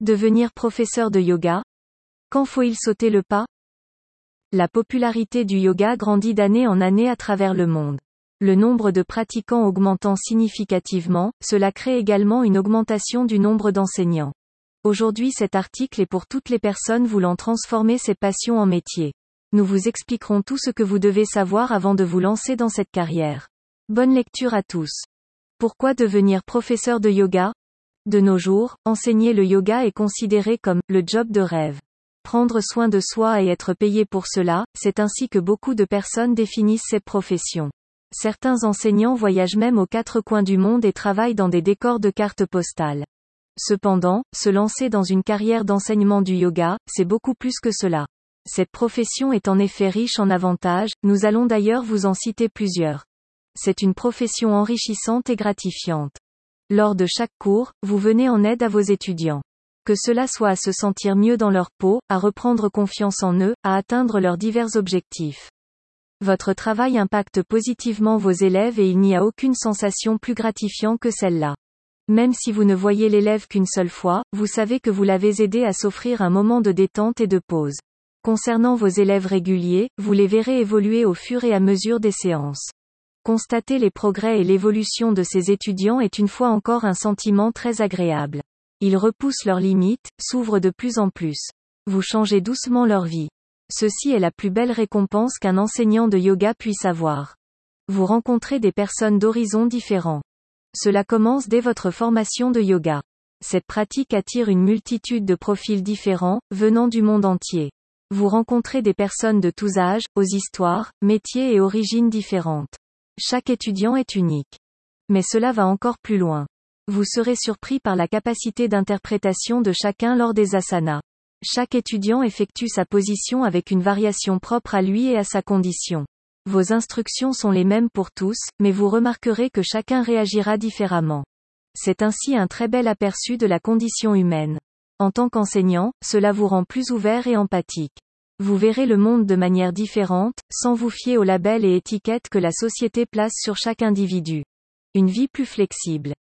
Devenir professeur de yoga Quand faut-il sauter le pas? La popularité du yoga grandit d'année en année à travers le monde. Le nombre de pratiquants augmentant significativement, cela crée également une augmentation du nombre d'enseignants. Aujourd'hui cet article est pour toutes les personnes voulant transformer ces passions en métier. Nous vous expliquerons tout ce que vous devez savoir avant de vous lancer dans cette carrière. Bonne lecture à tous. Pourquoi devenir professeur de yoga? De nos jours, enseigner le yoga est considéré comme le job de rêve. Prendre soin de soi et être payé pour cela, c'est ainsi que beaucoup de personnes définissent cette profession. Certains enseignants voyagent même aux quatre coins du monde et travaillent dans des décors de cartes postales. Cependant, se lancer dans une carrière d'enseignement du yoga, c'est beaucoup plus que cela. Cette profession est en effet riche en avantages, nous allons d'ailleurs vous en citer plusieurs. C'est une profession enrichissante et gratifiante. Lors de chaque cours, vous venez en aide à vos étudiants. Que cela soit à se sentir mieux dans leur peau, à reprendre confiance en eux, à atteindre leurs divers objectifs. Votre travail impacte positivement vos élèves et il n'y a aucune sensation plus gratifiante que celle-là. Même si vous ne voyez l'élève qu'une seule fois, vous savez que vous l'avez aidé à s'offrir un moment de détente et de pause. Concernant vos élèves réguliers, vous les verrez évoluer au fur et à mesure des séances. Constater les progrès et l'évolution de ces étudiants est une fois encore un sentiment très agréable. Ils repoussent leurs limites, s'ouvrent de plus en plus. Vous changez doucement leur vie. Ceci est la plus belle récompense qu'un enseignant de yoga puisse avoir. Vous rencontrez des personnes d'horizons différents. Cela commence dès votre formation de yoga. Cette pratique attire une multitude de profils différents, venant du monde entier. Vous rencontrez des personnes de tous âges, aux histoires, métiers et origines différentes. Chaque étudiant est unique. Mais cela va encore plus loin. Vous serez surpris par la capacité d'interprétation de chacun lors des asanas. Chaque étudiant effectue sa position avec une variation propre à lui et à sa condition. Vos instructions sont les mêmes pour tous, mais vous remarquerez que chacun réagira différemment. C'est ainsi un très bel aperçu de la condition humaine. En tant qu'enseignant, cela vous rend plus ouvert et empathique. Vous verrez le monde de manière différente, sans vous fier aux labels et étiquettes que la société place sur chaque individu. Une vie plus flexible.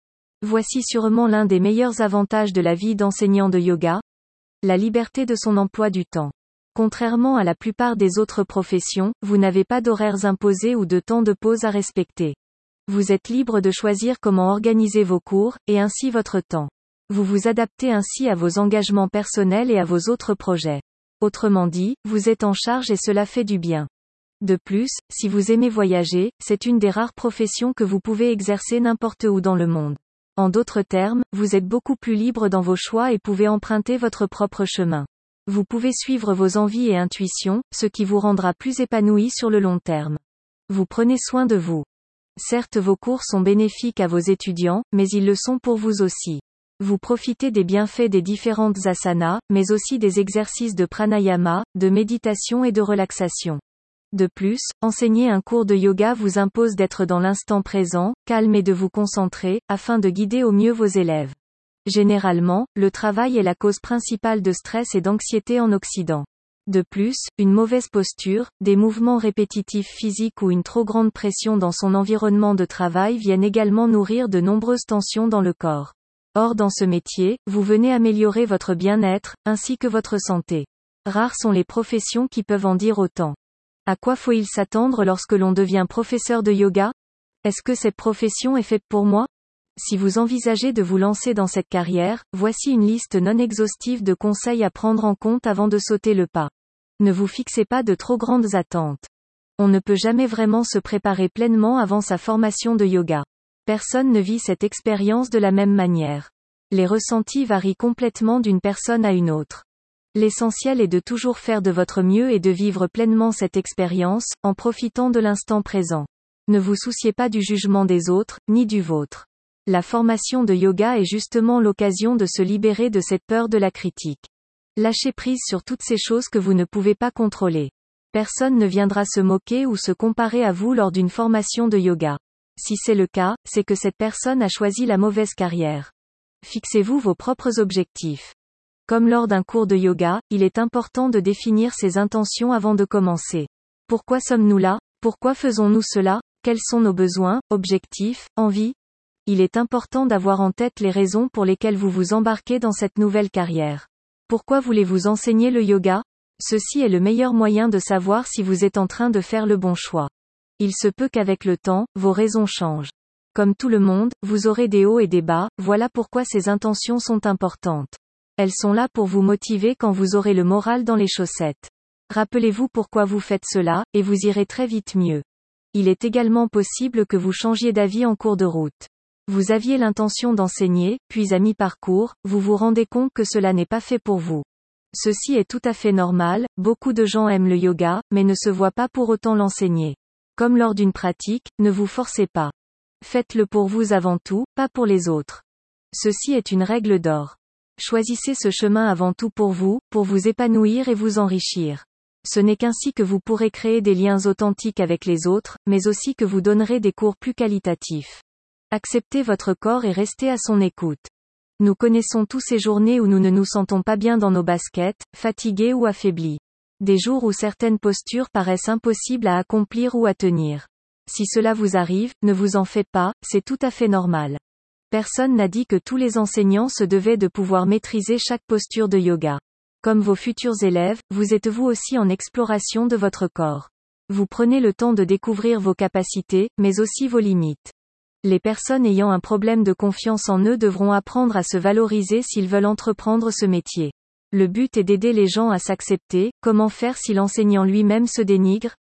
Voici sûrement l'un des meilleurs avantages de la vie d'enseignant de yoga. La liberté de son emploi du temps. Contrairement à la plupart des autres professions, vous n'avez pas d'horaires imposés ou de temps de pause à respecter. Vous êtes libre de choisir comment organiser vos cours, et ainsi votre temps. Vous vous adaptez ainsi à vos engagements personnels et à vos autres projets. Autrement dit, vous êtes en charge et cela fait du bien. De plus, si vous aimez voyager, c'est une des rares professions que vous pouvez exercer n'importe où dans le monde. En d'autres termes, vous êtes beaucoup plus libre dans vos choix et pouvez emprunter votre propre chemin. Vous pouvez suivre vos envies et intuitions, ce qui vous rendra plus épanoui sur le long terme. Vous prenez soin de vous. Certes vos cours sont bénéfiques à vos étudiants, mais ils le sont pour vous aussi. Vous profitez des bienfaits des différentes asanas, mais aussi des exercices de pranayama, de méditation et de relaxation. De plus, enseigner un cours de yoga vous impose d'être dans l'instant présent, calme et de vous concentrer, afin de guider au mieux vos élèves. Généralement, le travail est la cause principale de stress et d'anxiété en Occident. De plus, une mauvaise posture, des mouvements répétitifs physiques ou une trop grande pression dans son environnement de travail viennent également nourrir de nombreuses tensions dans le corps. Or dans ce métier, vous venez améliorer votre bien-être, ainsi que votre santé. Rares sont les professions qui peuvent en dire autant. À quoi faut-il s'attendre lorsque l'on devient professeur de yoga? Est-ce que cette profession est faite pour moi? Si vous envisagez de vous lancer dans cette carrière, voici une liste non exhaustive de conseils à prendre en compte avant de sauter le pas. Ne vous fixez pas de trop grandes attentes. On ne peut jamais vraiment se préparer pleinement avant sa formation de yoga. Personne ne vit cette expérience de la même manière. Les ressentis varient complètement d'une personne à une autre. L'essentiel est de toujours faire de votre mieux et de vivre pleinement cette expérience, en profitant de l'instant présent. Ne vous souciez pas du jugement des autres, ni du vôtre. La formation de yoga est justement l'occasion de se libérer de cette peur de la critique. Lâchez prise sur toutes ces choses que vous ne pouvez pas contrôler. Personne ne viendra se moquer ou se comparer à vous lors d'une formation de yoga. Si c'est le cas, c'est que cette personne a choisi la mauvaise carrière. Fixez-vous vos propres objectifs. Comme lors d'un cours de yoga, il est important de définir ses intentions avant de commencer. Pourquoi sommes-nous là? Pourquoi faisons-nous cela? Quels sont nos besoins, objectifs, envies? Il est important d'avoir en tête les raisons pour lesquelles vous vous embarquez dans cette nouvelle carrière. Pourquoi voulez-vous enseigner le yoga? Ceci est le meilleur moyen de savoir si vous êtes en train de faire le bon choix. Il se peut qu'avec le temps, vos raisons changent. Comme tout le monde, vous aurez des hauts et des bas, voilà pourquoi ces intentions sont importantes. Elles sont là pour vous motiver quand vous aurez le moral dans les chaussettes. Rappelez-vous pourquoi vous faites cela, et vous irez très vite mieux. Il est également possible que vous changiez d'avis en cours de route. Vous aviez l'intention d'enseigner, puis à mi-parcours, vous vous rendez compte que cela n'est pas fait pour vous. Ceci est tout à fait normal, beaucoup de gens aiment le yoga, mais ne se voient pas pour autant l'enseigner. Comme lors d'une pratique, ne vous forcez pas. Faites-le pour vous avant tout, pas pour les autres. Ceci est une règle d'or. Choisissez ce chemin avant tout pour vous, pour vous épanouir et vous enrichir. Ce n'est qu'ainsi que vous pourrez créer des liens authentiques avec les autres, mais aussi que vous donnerez des cours plus qualitatifs. Acceptez votre corps et restez à son écoute. Nous connaissons tous ces journées où nous ne nous sentons pas bien dans nos baskets, fatigués ou affaiblis. Des jours où certaines postures paraissent impossibles à accomplir ou à tenir. Si cela vous arrive, ne vous en faites pas, c'est tout à fait normal. Personne n'a dit que tous les enseignants se devaient de pouvoir maîtriser chaque posture de yoga. Comme vos futurs élèves, vous êtes vous aussi en exploration de votre corps. Vous prenez le temps de découvrir vos capacités, mais aussi vos limites. Les personnes ayant un problème de confiance en eux devront apprendre à se valoriser s'ils veulent entreprendre ce métier. Le but est d'aider les gens à s'accepter, comment faire si l'enseignant lui-même se dénigre?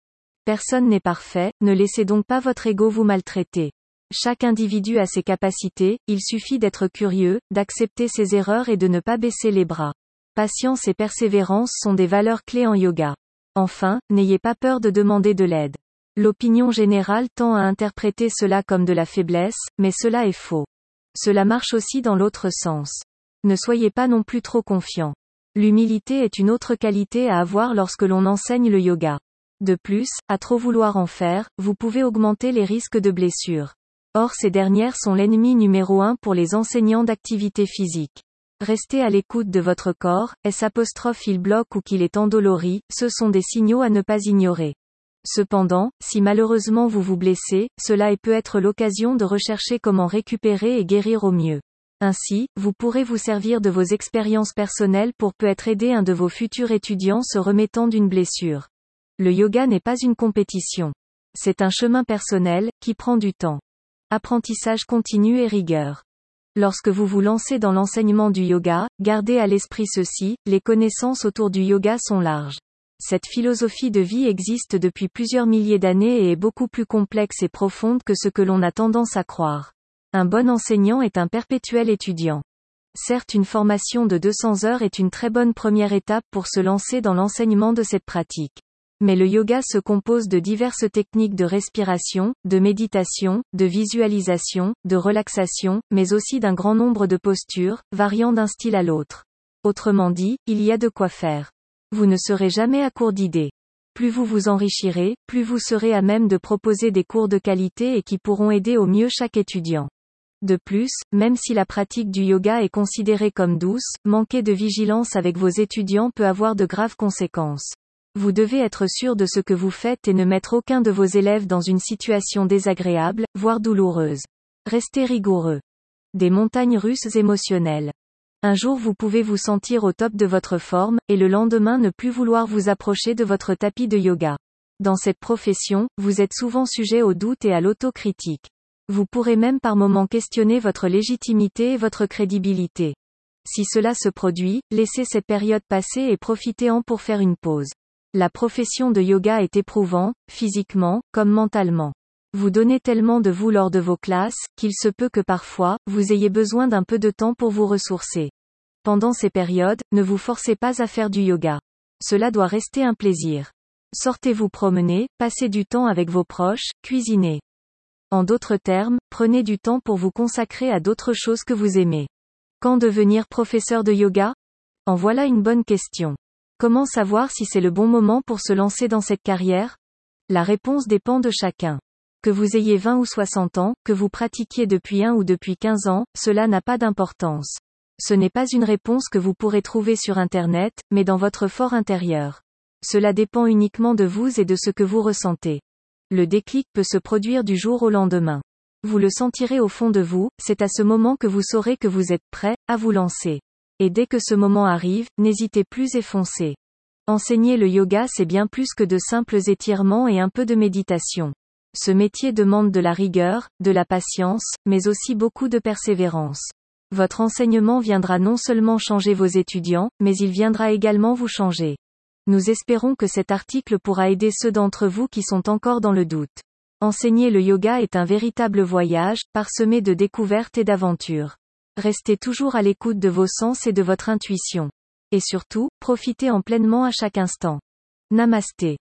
Personne n'est parfait, ne laissez donc pas votre ego vous maltraiter. Chaque individu a ses capacités, il suffit d'être curieux, d'accepter ses erreurs et de ne pas baisser les bras. Patience et persévérance sont des valeurs clés en yoga. Enfin, n'ayez pas peur de demander de l'aide. L'opinion générale tend à interpréter cela comme de la faiblesse, mais cela est faux. Cela marche aussi dans l'autre sens. Ne soyez pas non plus trop confiant. L'humilité est une autre qualité à avoir lorsque l'on enseigne le yoga. De plus, à trop vouloir en faire, vous pouvez augmenter les risques de blessures. Or ces dernières sont l'ennemi numéro un pour les enseignants d'activité physique. Restez à l'écoute de votre corps, est-ce apostrophe il bloque ou qu'il est endolori, ce sont des signaux à ne pas ignorer. Cependant, si malheureusement vous vous blessez, cela peut être l'occasion de rechercher comment récupérer et guérir au mieux. Ainsi, vous pourrez vous servir de vos expériences personnelles pour peut-être aider un de vos futurs étudiants se remettant d'une blessure. Le yoga n'est pas une compétition. C'est un chemin personnel, qui prend du temps. Apprentissage continu et rigueur. Lorsque vous vous lancez dans l'enseignement du yoga, gardez à l'esprit ceci, les connaissances autour du yoga sont larges. Cette philosophie de vie existe depuis plusieurs milliers d'années et est beaucoup plus complexe et profonde que ce que l'on a tendance à croire. Un bon enseignant est un perpétuel étudiant. Certes une formation de 200 heures est une très bonne première étape pour se lancer dans l'enseignement de cette pratique. Mais le yoga se compose de diverses techniques de respiration, de méditation, de visualisation, de relaxation, mais aussi d'un grand nombre de postures, variant d'un style à l'autre. Autrement dit, il y a de quoi faire. Vous ne serez jamais à court d'idées. Plus vous vous enrichirez, plus vous serez à même de proposer des cours de qualité et qui pourront aider au mieux chaque étudiant. De plus, même si la pratique du yoga est considérée comme douce, manquer de vigilance avec vos étudiants peut avoir de graves conséquences. Vous devez être sûr de ce que vous faites et ne mettre aucun de vos élèves dans une situation désagréable, voire douloureuse. Restez rigoureux. Des montagnes russes émotionnelles. Un jour vous pouvez vous sentir au top de votre forme, et le lendemain ne plus vouloir vous approcher de votre tapis de yoga. Dans cette profession, vous êtes souvent sujet au doute et à l'autocritique. Vous pourrez même par moments questionner votre légitimité et votre crédibilité. Si cela se produit, laissez cette période passer et profitez-en pour faire une pause. La profession de yoga est éprouvante, physiquement, comme mentalement. Vous donnez tellement de vous lors de vos classes, qu'il se peut que parfois, vous ayez besoin d'un peu de temps pour vous ressourcer. Pendant ces périodes, ne vous forcez pas à faire du yoga. Cela doit rester un plaisir. Sortez vous promener, passez du temps avec vos proches, cuisinez. En d'autres termes, prenez du temps pour vous consacrer à d'autres choses que vous aimez. Quand devenir professeur de yoga? En voilà une bonne question. Comment savoir si c'est le bon moment pour se lancer dans cette carrière? La réponse dépend de chacun. Que vous ayez 20 ou 60 ans, que vous pratiquiez depuis 1 ou depuis 15 ans, cela n'a pas d'importance. Ce n'est pas une réponse que vous pourrez trouver sur Internet, mais dans votre fort intérieur. Cela dépend uniquement de vous et de ce que vous ressentez. Le déclic peut se produire du jour au lendemain. Vous le sentirez au fond de vous, c'est à ce moment que vous saurez que vous êtes prêt, à vous lancer. Et dès que ce moment arrive, n'hésitez plus et foncez. Enseigner le yoga c'est bien plus que de simples étirements et un peu de méditation. Ce métier demande de la rigueur, de la patience, mais aussi beaucoup de persévérance. Votre enseignement viendra non seulement changer vos étudiants, mais il viendra également vous changer. Nous espérons que cet article pourra aider ceux d'entre vous qui sont encore dans le doute. Enseigner le yoga est un véritable voyage, parsemé de découvertes et d'aventures. Restez toujours à l'écoute de vos sens et de votre intuition. Et surtout, profitez en pleinement à chaque instant. Namasté.